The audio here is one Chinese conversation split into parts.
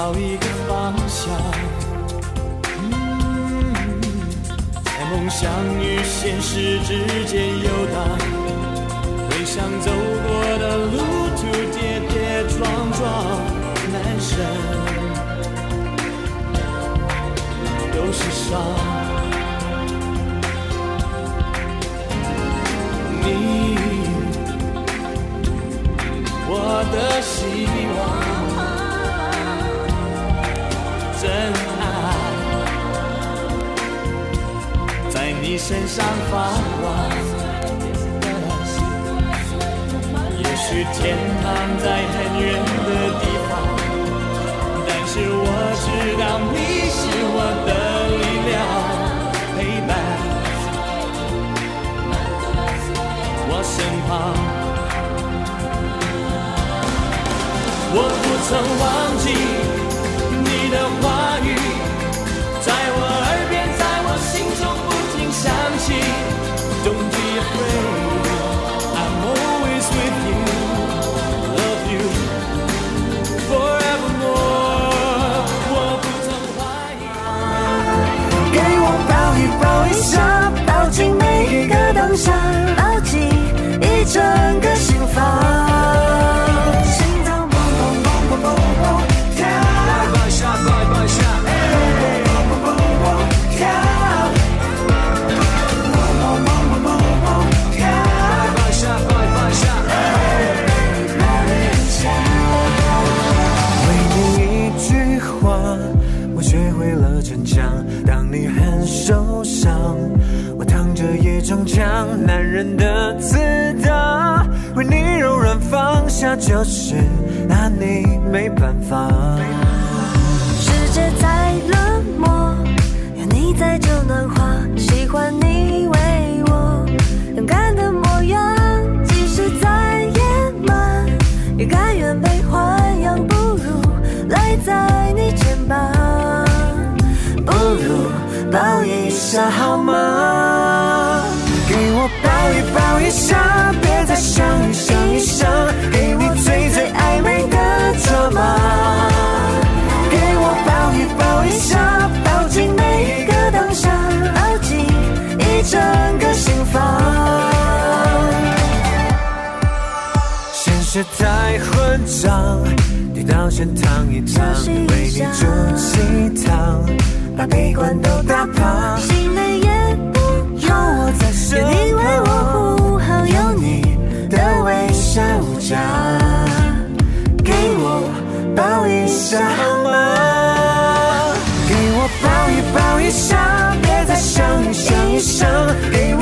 找一个方向，在梦想与现实之间游荡，回想走过的路途跌跌撞撞，满身都是伤。你，我的心身上发光。也许天堂在很远的地方，但是我知道你是我的力量，陪伴我身旁。我不曾忘记。一放下，就是拿你没办法。世界再冷漠，有你在就暖和。喜欢你为我勇敢的模样，即使再野蛮，也甘愿被豢养。不如赖在你肩膀，不如抱一下好吗？给我抱一抱一下，别再想一想一想，筹码。给我抱一抱一下，抱紧每一个当下，抱紧一整个心房。现实太混账，跌倒先躺一躺，为你煮鸡汤，把悲观都打趴。心累也不有我在身旁，有你为我不好，有你的微笑无价。给我抱一下好吗？给我抱一抱一下，别再想一想一想，给我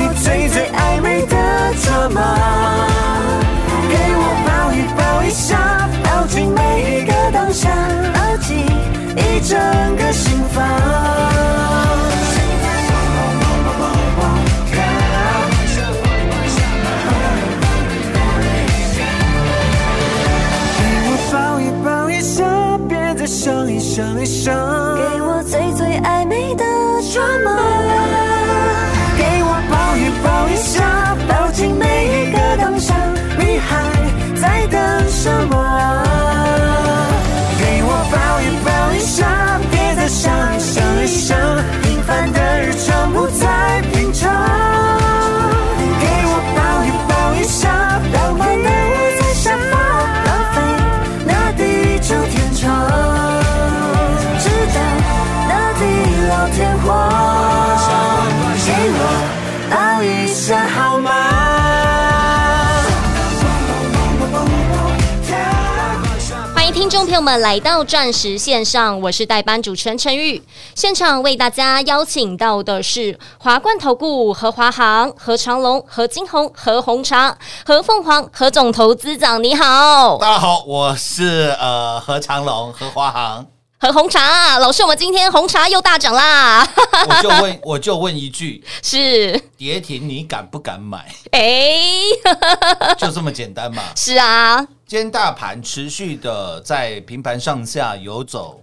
一想一想，给我最最暧昧的筹码。给我抱一抱一下，抱紧每一个当下，你还在等什么？给我抱一抱一下，别再想想一想，平凡的日常不再我们来到钻石线上，我是代班主持人陈玉。现场为大家邀请到的是华冠投顾何华航、何长龙、何金红、何红茶、何凤凰、何总投资长，你好。大家好，我是呃何长龙何华航。和红茶，老师，我们今天红茶又大涨啦，我就问，我就问一句，是，跌停你敢不敢买？哎，就这么简单嘛。是啊，今天大盘持续的在平盘上下游走，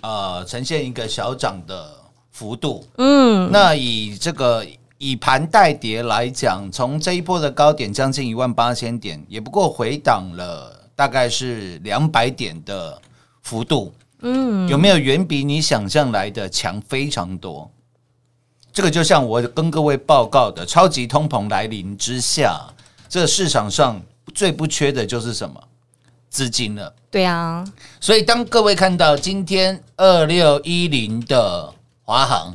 呃，呈现一个小涨的幅度。嗯，那以这个以盘带跌来讲，从这一波的高点将近一万八千点，也不过回档了大概是两百点的幅度。嗯，有没有远比你想象来的强非常多？这个就像我跟各位报告的，超级通膨来临之下，这个市场上最不缺的就是什么资金了。对啊，所以当各位看到今天二六一零的华航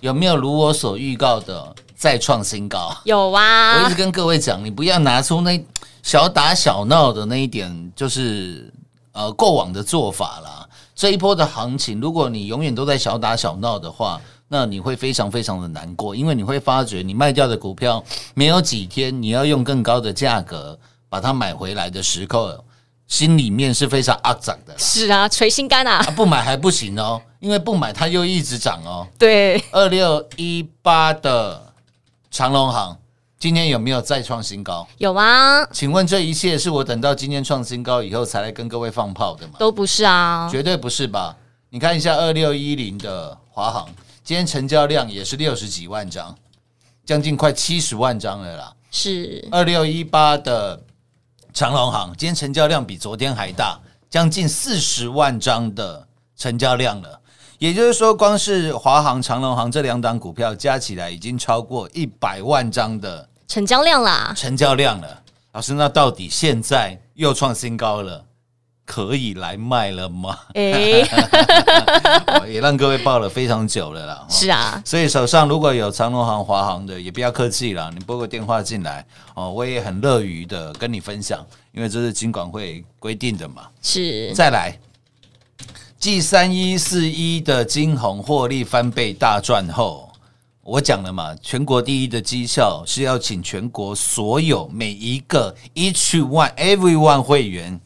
有没有如我所预告的再创新高？有啊，我一直跟各位讲，你不要拿出那小打小闹的那一点，就是呃过往的做法啦。这一波的行情，如果你永远都在小打小闹的话，那你会非常非常的难过，因为你会发觉你卖掉的股票没有几天，你要用更高的价格把它买回来的时刻，心里面是非常肮脏的。是啊，捶心肝啊啊，，不买还不行哦，因为不买它又一直涨哦。对，二六一八的长隆行今天有没有再创新高？有啊，请问这一切是我等到今天创新高以后才来跟各位放炮的吗？都不是啊，绝对不是吧？你看一下二六一零的华航，今天成交量也是六十几万张，将近快七十万张了啦。是，二六一八的长隆行，今天成交量比昨天还大，将近四十万张的成交量了。也就是说，光是华航、长隆行这两档股票加起来，已经超过一百万张的成交量啦，成交量了。老师，那到底现在又创新高了，可以来卖了吗？哎，哦也让各位抱了非常久了啦。哦是啊，所以手上如果有长隆行、华航的，也不要客气了，你拨个电话进来哦，我也很乐于的跟你分享，因为这是金管会规定的嘛。是，再来，继三一四一的金红获利翻倍大赚后，我讲了嘛，全国第一的绩效是要请全国所有每一个 each one every one 会员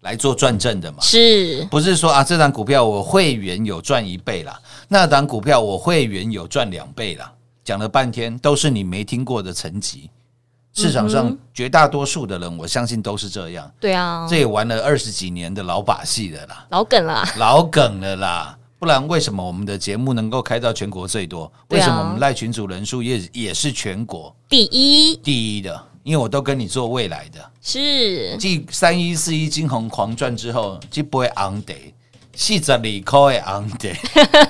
来做转正的嘛。是，不是说啊，这档股票我会员有赚一倍啦，那档股票我会员有赚两倍啦。讲了半天都是你没听过的层级，市场上绝大多数的人，我相信都是这样。对啊，这也玩了二十几年的老把戏的啦，老梗了，老梗了啦。不然为什么我们的节目能够开到全国最多？为什么我们赖群主人数也也是全国第一第一的？因为我都跟你做未来的。是，继三一四一金红狂赚之后，就不会昂得四十二块的昂得。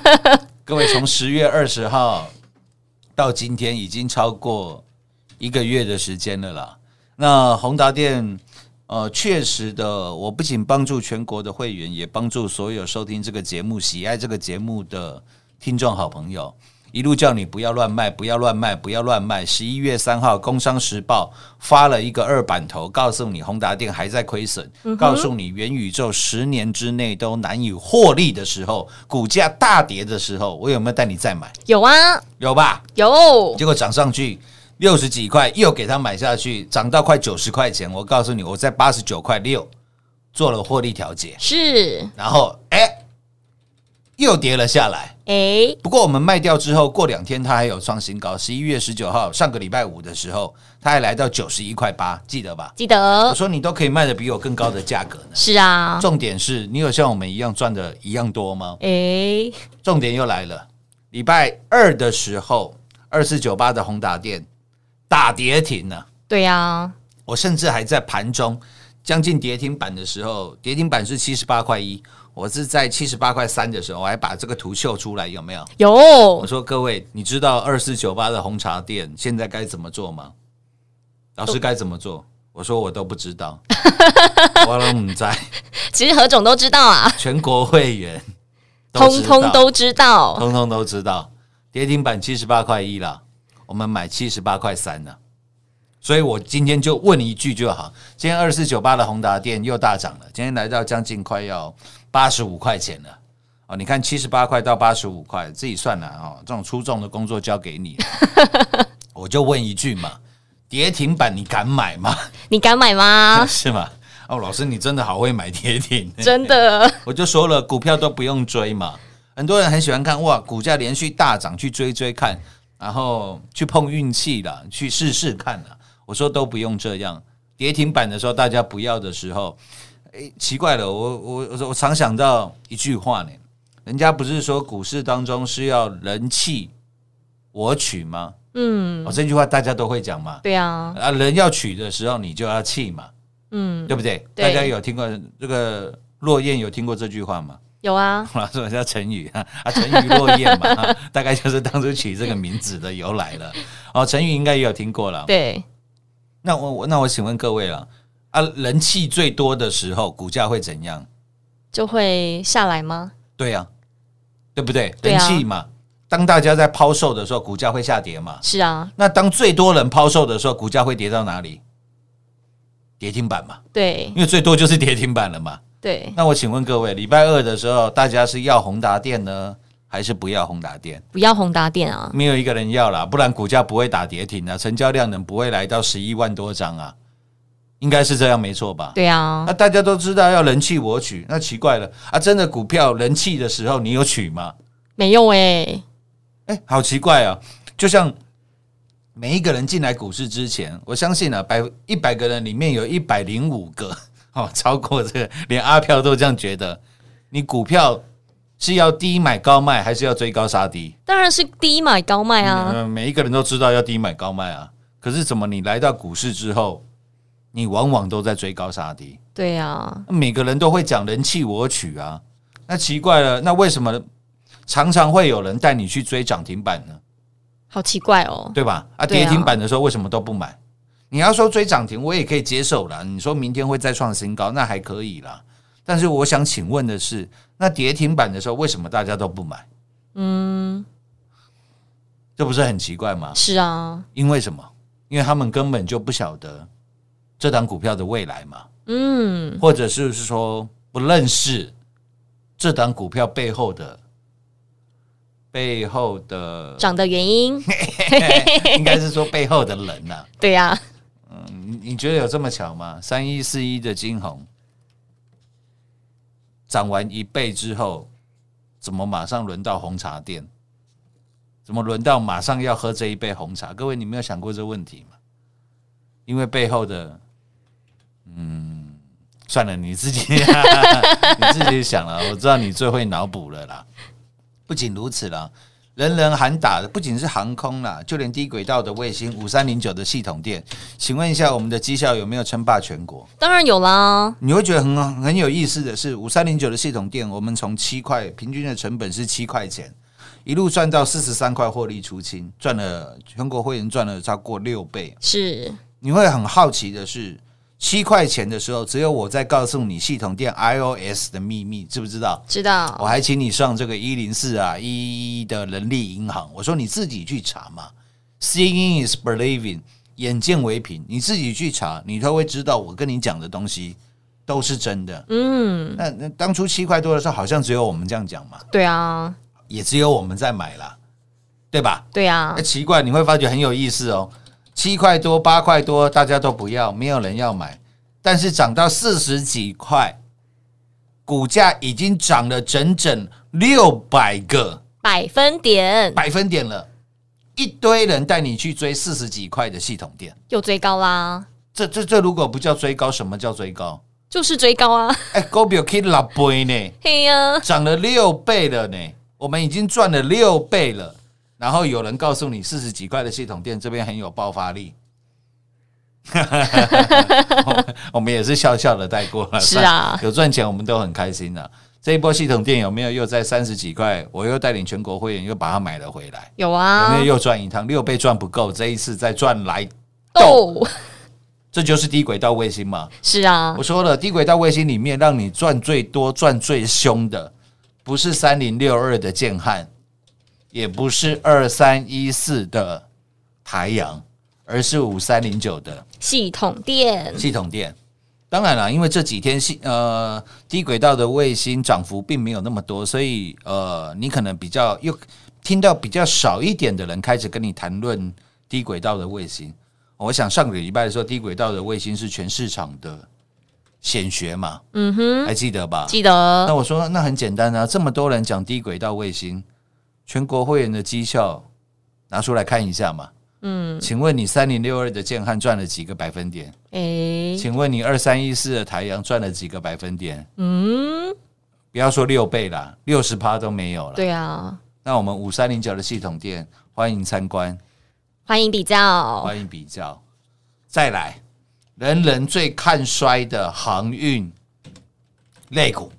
各位从十月二十号到今天，已经超过一个月的时间了啦。那宏达电，呃，确实的，我不仅帮助全国的会员，也帮助所有收听这个节目、喜爱这个节目的听众好朋友。一路叫你不要乱卖，不要乱卖，不要乱卖。十一月三号，《工商时报》发了一个二版头，告诉你宏达电还在亏损，告诉你元宇宙十年之内都难以获利的时候，股价大跌的时候，我有没有带你再买？有啊，有吧？有，结果涨上去六十几块，又给它买下去，涨到快九十块钱。我告诉你，我在八十九块六做了获利调节，是，然后哎、又跌了下来。哎，不过我们卖掉之后，过两天它还有创新高。十一月十九号，上个礼拜五的时候，它还来到九十一块八，记得吧？记得我，说你都可以卖的比我更高的价格呢。是啊，重点是你有像我们一样赚的一样多吗？哎，重点又来了，礼拜二的时候，二四九八的宏达电大跌停了。对啊，我甚至还在盘中将近跌停板的时候，跌停板是七十八块一，我是在七十八块三的时候，我还把这个图秀出来，有没有？有。我有，说各位，你知道二四九八的红茶店现在该怎么做吗？老师该怎么做？我说我都不知道，我都不在，其实何总都知道啊，全国会员通通都知道，通通都知道，跌停板七十八块一了，我们买七十八块三呢。所以我今天就问一句就好，今天二四九八的宏达电又大涨了，今天来到将近快要八十五块钱了。哦，你看七十八块到八十五块，自己算了哦。这种出众的工作交给你了，我就问一句嘛，跌停板你敢买吗？你敢买吗？是吗？哦，老师你真的好会买跌停，真的，我就说了，股票都不用追嘛。很多人很喜欢看哇，股价连续大涨去追追看，然后去碰运气啦，去试试看啦。我说都不用这样，跌停板的时候大家不要的时候，哎，奇怪了，我我我我常想到一句话呢，人家不是说股市当中是要人气我取吗？嗯哦，，这句话大家都会讲嘛。对啊，啊，人要取的时候你就要气嘛，嗯，对不对？对大家有听过这个落雁有听过这句话吗？有啊，老师叫成语啊，啊，成语落雁嘛，啊 大概就是当初取这个名字的由来了。哦，成语应该也有听过了。对，那我我那我请问各位了，啊，人气最多的时候，股价会怎样？就会下来吗？对呀、对不对？人气嘛，当大家在抛售的时候，股价会下跌嘛。是啊，那当最多人抛售的时候，股价会跌到哪里？跌停板嘛，对因为最多就是跌停板了嘛。对，那我请问各位，礼拜二的时候，大家是要宏达电呢，还是不要宏达电？不要宏达电啊，没有一个人要啦，不然股价不会打跌停啊，成交量能不会来到十一万多张啊，应该是这样没错吧？对啊那、，大家都知道要人气我取，那奇怪了啊！真的股票人气的时候，你有取吗？没有哎，哎、好奇怪啊！就像每一个人进来股市之前，我相信啊，百一百个人里面有一百零五个 哦，超过这个，连阿飘都这样觉得。你股票是要低买高卖，还是要追高杀低？当然是低买高卖啊，嗯，每一个人都知道要低买高卖啊。可是怎么你来到股市之后，你往往都在追高杀低？对啊，每个人都会讲人气我取啊。那奇怪了，那为什么常常会有人带你去追涨停板呢？好奇怪哦，对吧？啊，跌停板的时候为什么都不买？你要说追涨停，我也可以接受啦。你说明天会再创新高，那还可以啦。但是我想请问的是，那跌停板的时候为什么大家都不买？嗯，这不是很奇怪吗？是啊，因为什么？因为他们根本就不晓得这档股票的未来嘛，嗯，或者是说不认识这档股票背后的背后的，涨的原因，应该是说背后的人呐、对呀，你你觉得有这么巧吗？三一四一的金红涨完一倍之后，怎么马上轮到红茶店？怎么轮到马上要喝这一杯红茶？各位，你没有想过这个问题吗？因为背后的，嗯，算了，你自己 你自己想了。我知道你最会脑补了啦。不仅如此啦，人人喊打的不仅是航空啦，就连低轨道的卫星五三零九的系统店，请问一下，我们的绩效有没有称霸全国？当然有啦，你会觉得很很有意思的是，五三零九的系统店，我们从七块平均的成本是七块钱，一路赚到四十三块获利出清，赚了全国会员赚了超过六倍。是你会很好奇的是，七块钱的时候，只有我在告诉你系统店 iOS 的秘密，知不知道？知道我还请你上这个一零四啊一一一的人力银行，我说你自己去查嘛，Seeing is believing，眼见为凭，你自己去查，你都会知道我跟你讲的东西都是真的。嗯，那那当初七块多的时候，好像只有我们这样讲嘛，对啊，也只有我们在买啦，对吧？对啊哎，，奇怪，你会发觉很有意思哦。七块多、八块多，大家都不要，没有人要买。但是涨到四十几块，股价已经涨了整整六百个百分点百分点了。一堆人带你去追四十几块的系统店，又追高啦，这这这如果不叫追高，什么叫追高？就是追高啊，哎，股票可以六倍呢，嘿呀，涨了六倍了呢，我们已经赚了六倍了。然后有人告诉你四十几块的系统店这边很有爆发力，我们也是笑笑的带过了。是啊。有赚钱我们都很开心的、这一波系统店有没有又在三十几块？我又带领全国会员又把它买了回来，有啊。有啊没有，又赚一趟？六倍赚不够，这一次再赚来斗，哦，这就是低轨道卫星嘛。是啊。我，说了，低轨道卫星里面让你赚最多、赚最凶的，不是三零六二的建汉，也不是二三一四的台阳，而是五三零九的系统电系统电。当然了，因为这几天系呃低轨道的卫星涨幅并没有那么多，所以呃你可能比较又听到比较少一点的人开始跟你谈论低轨道的卫星。我想上个礼拜的时候，低轨道的卫星是全市场的显学嘛，嗯哼，还记得吧？记得那我说那很简单啊，这么多人讲低轨道卫星，全国会员的绩效拿出来看一下嘛。嗯，请问你三零六二的建汉赚了几个百分点？哎，请问你二三一四的台阳赚了几个百分点？嗯，不要说六倍啦，六十趴都没有了。对啊，那我们五三零九的系统店，欢迎参观，欢迎比较，欢迎比较。再来，人人最看衰的航运类股。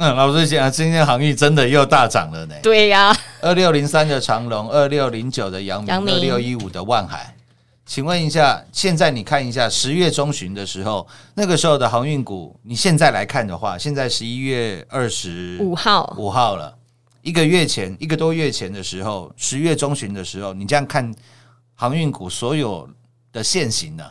嗯，老实讲，今天航运真的又大涨了呢。对呀，二六零三的长隆，二六零九的阳明，阳明二六一五的万海。请问一下，现在你看一下十月中旬的时候，那个时候的航运股，你现在来看的话，现在十一月二十五号，五号了，一个月前，一个多月前的时候，十月中旬的时候，你这样看航运股所有的现行呢？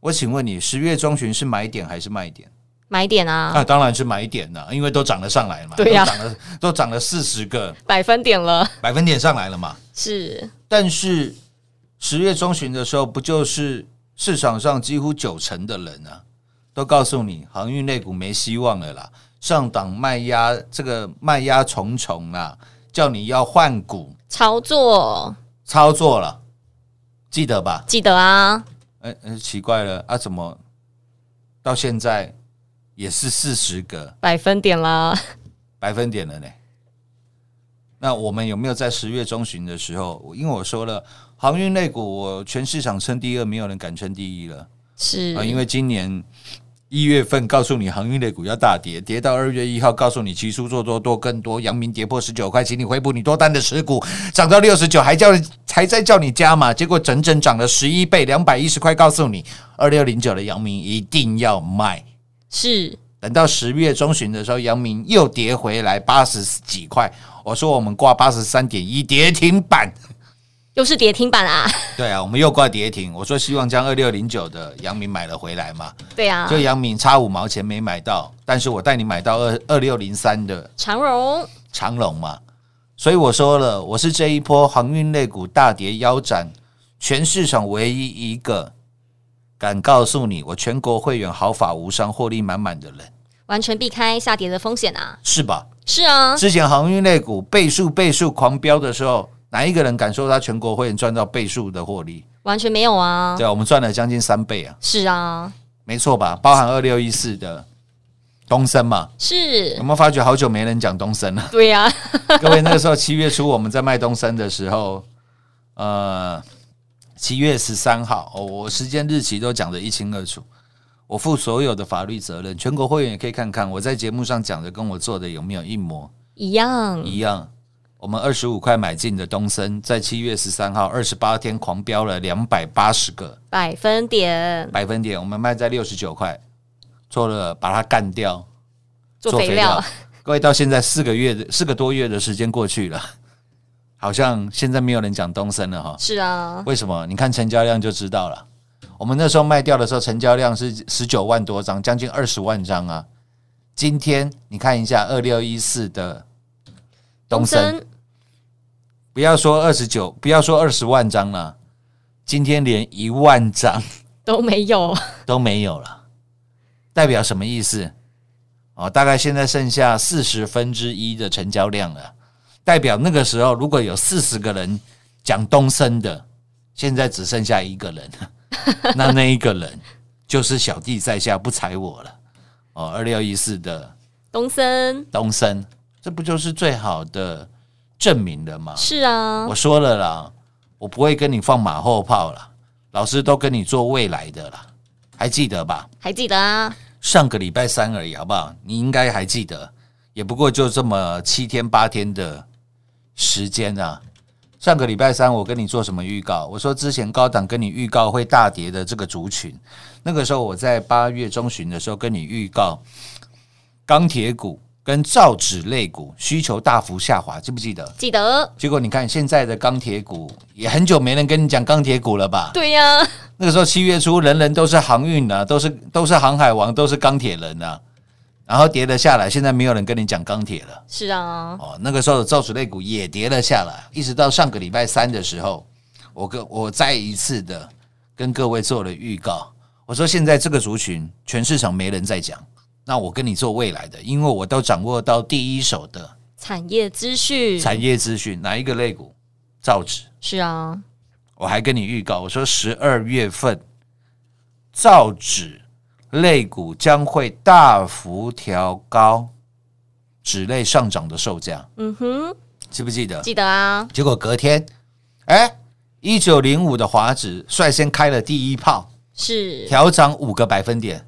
我请问你，十月中旬是买点还是卖点？买点啊，啊，当然是买点了，因为都涨了上来嘛，对呀。都涨了都涨了四十个。百分点了，百分点上来了嘛。是。但是十月中旬的时候，不就是市场上几乎九成的人啊，都告诉你航运类股没希望了啦，上档卖压这个卖压重重啦，叫你要换股。操作，操作了，记得吧？记得啊，哎、哎奇怪了啊，怎么到现在也是四十个百分点啦，百分点了呢？那我们有没有在十月中旬的时候？因为我说了，航运类股我全市场称第二，没有人敢称第一了是啊！因为今年一月份告诉你航运类股要大跌，跌到二月一号告诉你期书做多多更多，阳明跌破十九块，请你回补你多单的持股，涨到六十九还叫还在叫你加码，结果整整涨了十一倍，两百一十块，告诉你二六零九的阳明一定要卖。是等到十月中旬的时候，阳明又跌回来八十几块。我说我们挂八十三点一跌停板，又是跌停板啊，对啊，我们又挂跌停。我说希望将二六零九的阳明买了回来嘛，对啊，就阳明差五毛钱没买到，但是我带你买到二二六零三的长荣长荣嘛。所以我说了，我是这一波航运类股大跌腰斩，全市场唯一一个敢告诉你我全国会员毫发无伤、获利满满的人，完全避开下跌的风险啊，是吧？是啊，之前航运类股倍数倍数狂飙的时候，哪一个人敢说他全国会员赚到倍数的获利？完全没有啊，对啊，我们赚了将近三倍啊，是啊，没错吧？包含二六一四的东升嘛，是。有没有发觉好久没人讲东升了？对呀、各位，那个时候七月初我们在卖东升的时候，呃，七月十三号，哦，我时间日期都讲得一清二楚。我负所有的法律责任，全国会员也可以看看我在节目上讲的跟我做的有没有一模。一样，一样。我们二十五块买进的东森，在七月十三号二十八天狂飙了两百八十个。百分点。百分点，我们卖在六十九块，做了把它干掉，做肥料，各位到现在四个月的四个多月的时间过去了，好像现在没有人讲东森了哈。是啊，为什么？你看成交量就知道了。我们那时候卖掉的时候，成交量是十九万多张，将近二十万张啊。今天你看一下二六一四的东森，不要说二十九，不要说二十万张了，今天连一万张 都没有，都没有了，代表什么意思？哦，大概现在剩下四十分之一的成交量了，代表那个时候如果有四十个人讲东升的，现在只剩下一个人，那那一个人就是小弟在下不踩我了。哦，二六一四的东升东升，这不就是最好的证明了吗？是啊我，说了啦，我不会跟你放马后炮了，老师都跟你做未来的啦，还记得吧？还记得啊，上个礼拜三而已，好不好？你应该还记得，也不过就这么七天八天的时间啊。上个礼拜三我跟你做什么预告？我说之前高档跟你预告会大跌的这个族群，那个时候我在八月中旬的时候跟你预告，钢铁股跟造纸类股需求大幅下滑，记不记得？记得，结果你看现在的钢铁股也很久没人跟你讲钢铁股了吧？对呀、那个时候七月初，人人都是航运啊，都是都是航海王，都是钢铁人啊。然后跌了下来，现在没有人跟你讲钢铁了是啊，哦。那个时候的造纸类股也跌了下来，一直到上个礼拜三的时候，我跟我再一次的跟各位做了预告，我说现在这个族群全市场没人在讲，那我跟你做未来的，因为我都掌握到第一手的产业资讯产业资讯，哪一个类股？造纸。是啊，我还跟你预告，我说十二月份造纸类股将会大幅调高纸类上涨的售价，嗯哼，记不记得？记得啊，结果隔天，哎，一九零五的华指率先开了第一炮，是调涨五个百分点。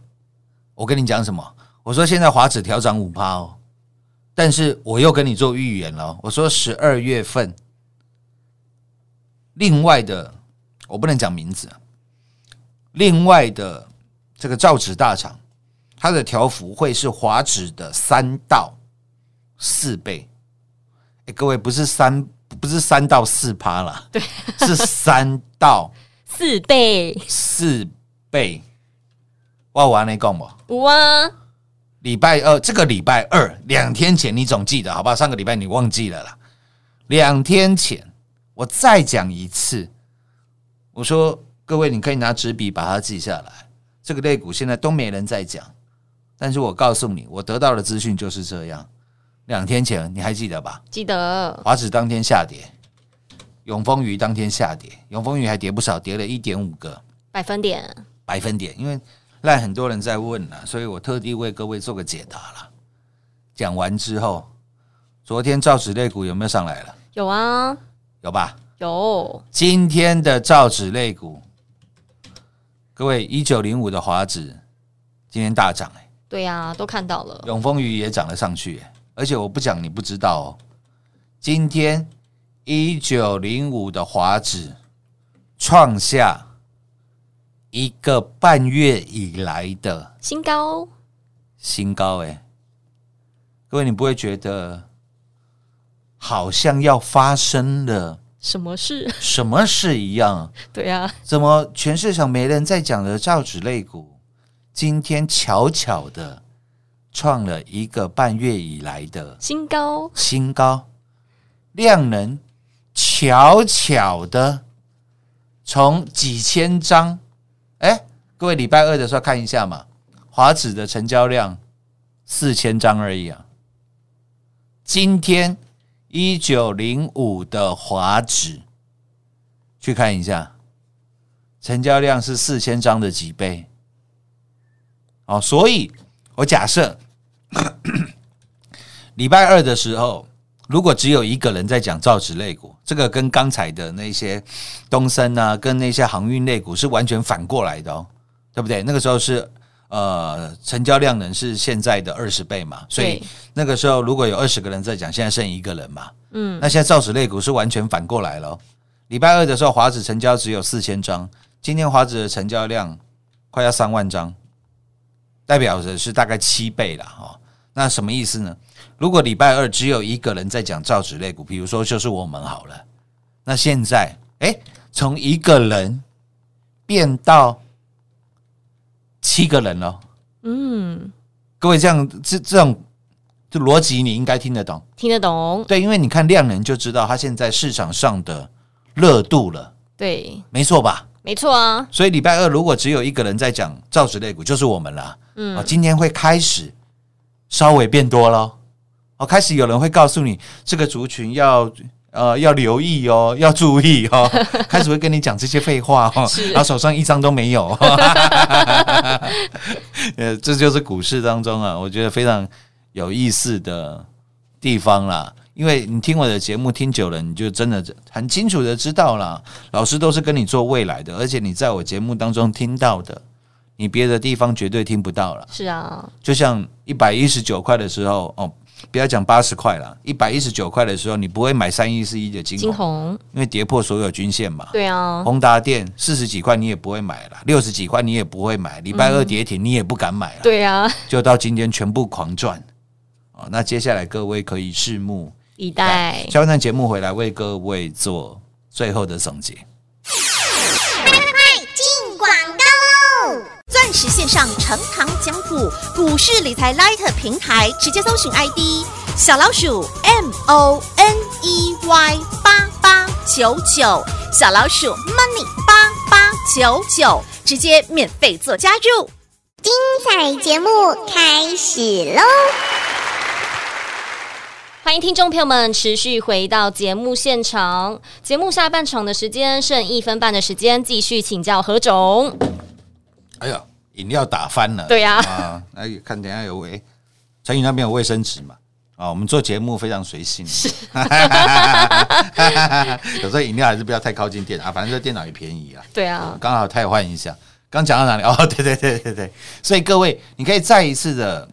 我跟你讲什么？我说现在华指调涨五趴哦，但是我又跟你做预言了，我说十二月份另外的我不能讲名字，另外的这个造纸大厂，它的条幅会是华指的三到四倍。哎，各位不是三不是三到四趴啦，对，是三到四 倍四倍。我完了讲不？五啊，礼拜二这个礼拜二两天前你总记得好吧？上个礼拜你忘记了啦。两天前我再讲一次，我说各位你可以拿纸笔把它记下来。这个类股现在都没人在讲，但是我告诉你，我得到的资讯就是这样。两天前你还记得吧？记得华指当天下跌，永丰鱼当天下跌，永丰鱼还跌不少，跌了一点五个百分点百分点。因为赖很多人在问了，所以我特地为各位做个解答了。讲完之后，昨天造纸类股有没有上来了？有啊，有吧？有今天的造纸类股，各位一九零五的华指今天大涨哎、对呀、都看到了，永丰鱼也涨了上去、欸，而且我不讲你不知道哦。今天一九零五的华指创下一个半月以来的新高。新高、欸，各位你不会觉得好像要发生了什么事？什么事一样？对呀、怎么全市场没人在讲的造纸类股，今天巧巧的创了一个半月以来的新高新高，量能巧巧的从几千张，哎，各位礼拜二的时候看一下嘛，华指的成交量四千张而已啊，今天一九零五的华指去看一下，成交量是四千张的几倍？哦，所以我假设 礼拜二的时候，如果只有一个人在讲造纸类股，这个跟刚才的那些东森啊，跟那些航运类股是完全反过来的哦，对不对？那个时候是呃成交量能是现在的二十倍嘛，所以那个时候如果有二十个人在讲，现在剩一个人嘛，嗯，那现在造纸类股是完全反过来了哦。礼拜二的时候，华指成交只有四千张，今天华指的成交量快要三万张，代表着是大概七倍了哈、哦。那什么意思呢？如果礼拜二只有一个人在讲造纸类股，比如说就是我们好了，那现在哎，从一个人变到七个人了。嗯，各位这样这这种这逻辑你应该听得懂，听得懂，对，因为你看量能就知道它现在市场上的热度了，对，没错吧？没错啊，所以礼拜二如果只有一个人在讲造纸类股，就是我们啦。嗯，哦，今天会开始稍微变多了，哦，开始有人会告诉你这个族群要呃要留意哦，要注意哦，开始会跟你讲这些废话哦，然后手上一张都没有。呃，这就是股市当中啊，我觉得非常有意思的地方啦。因为你听我的节目听久了，你就真的很清楚的知道了，老师都是跟你做未来的，而且你在我节目当中听到的，你别的地方绝对听不到了。是啊，就像一百一十九块的时候，哦，不要讲八十块了，一百一十九块的时候，你不会买三一四一的金金红，因为跌破所有均线嘛。对啊，宏达电四十几块你也不会买了，六十几块你也不会买，礼拜二跌停你也不敢买了，对啊，就到今天全部狂赚。哦，那接下来各位可以拭目以待，下半段节目回来为各位做最后的总结。喽！钻石线上成堂讲股，股市理财 Light 平台，直接搜寻 ID 小老鼠 M O N E Y 八八九九，小老鼠 Money 八八九九。直接免费做加入。精彩节目开始喽！欢迎听众朋友们持续回到节目现场。节目下半场的时间剩一分半的时间，继续请教何总。哎呀，饮料打翻了。对呀啊，那看等下有卫，陈宇那边有卫生纸嘛？啊，我们做节目非常随性，是，有时候饮料还是不要太靠近电啊，反正这电脑也便宜啊。对啊，刚好太换一下。刚讲到哪里？哦，对对对对对，所以各位，你可以再一次的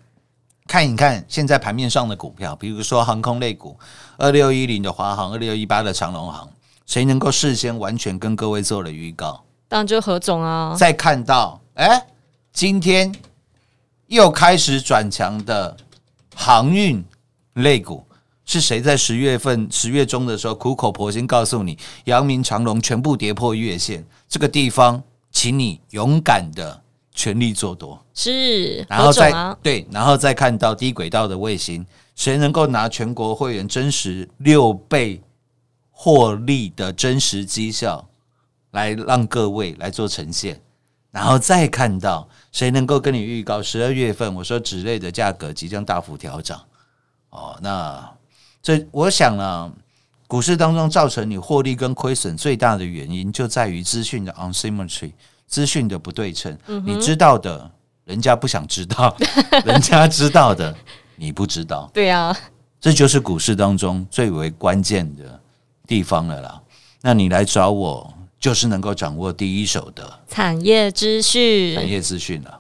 看一看现在盘面上的股票，比如说航空类股，二六一零的华航，二六一八的长龙航，谁能够事先完全跟各位做了预告？当然就是何总啊。再看到，哎，今天又开始转强的航运类股，是谁在十月份十月中的时候苦口婆心告诉你，阳明长隆全部跌破月线，这个地方，请你勇敢的全力做多。是然后再、啊，对，然后再看到低轨道的卫星，谁能够拿全国会员真实六倍获利的真实绩效来让各位来做呈现，然后再看到谁能够跟你预告十二月份我说纸类的价格即将大幅调涨哦，那这我想呢。股市当中造成你获利跟亏损最大的原因，就在于资讯的 unsymmetry，资讯的不对称。你知道的，人家不想知道；人家知道的，你不知道。对啊，这就是股市当中最为关键的地方了啦。那你来找我，就是能够掌握第一手的产业资讯产讯，业资讯了。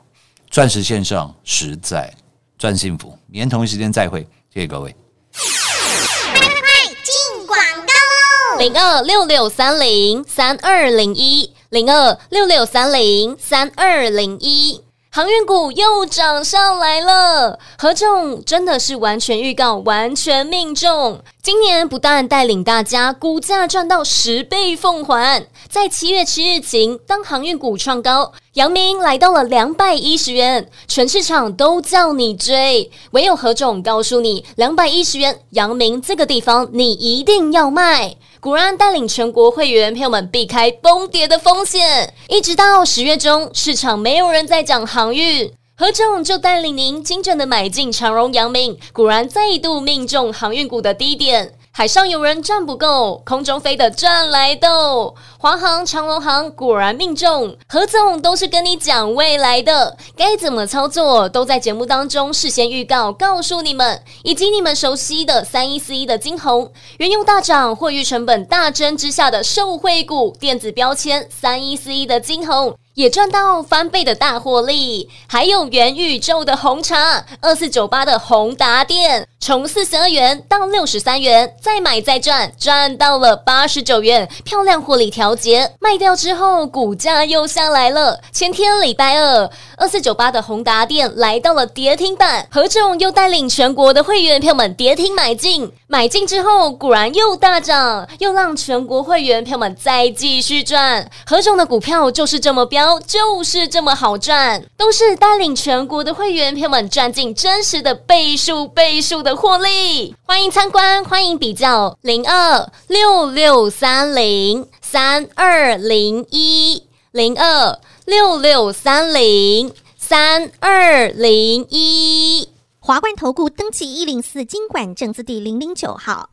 钻石线上实在赚幸福，明天同一时间再会，谢谢各位。进广告喽！零二六六三零三二零一零二六六三零三二零一。航运股又涨上来了，何总真的是完全预告，完全命中。今年不但带领大家股价赚到十倍奉还，在七月七日晴，当航运股创高，阳明来到了两百一十元，全市场都叫你追，唯有何总告诉你，两百一十元，阳明这个地方你一定要卖。果然带领全国会员朋友们避开崩跌的风险，一直到十月中，市场没有人在讲航运。何总就带领您精准的买进长荣、阳明，果然再度命中航运股的低点。海上有人赚不够，空中飞的赚来斗。华航、长荣航果然命中，何总都是跟你讲未来的，该怎么操作都在节目当中事先预告，告诉你们，以及你们熟悉的三一四一的金红，原油大涨、货运成本大增之下的受惠股，电子标签三一四一的金红。也赚到翻倍的大获利，还有元宇宙的红茶二四九八的宏达电，从四十二元到六十三元，再买再赚，赚到了八十九元，漂亮获利调节，卖掉之后股价又下来了。前天礼拜二，二四九八的宏达电来到了跌停板，何总又带领全国的会员票们跌停买进，买进之后果然又大涨，又让全国会员票们再继续赚。何总的股票就是这么就是这么好赚，都是带领全国的会员朋友们赚进真实的倍数倍数的获利。欢迎参观，欢迎比较零二六六三零三二零一零二六六三零三二零一。华冠投顾登记一零四经管证字第零零九号。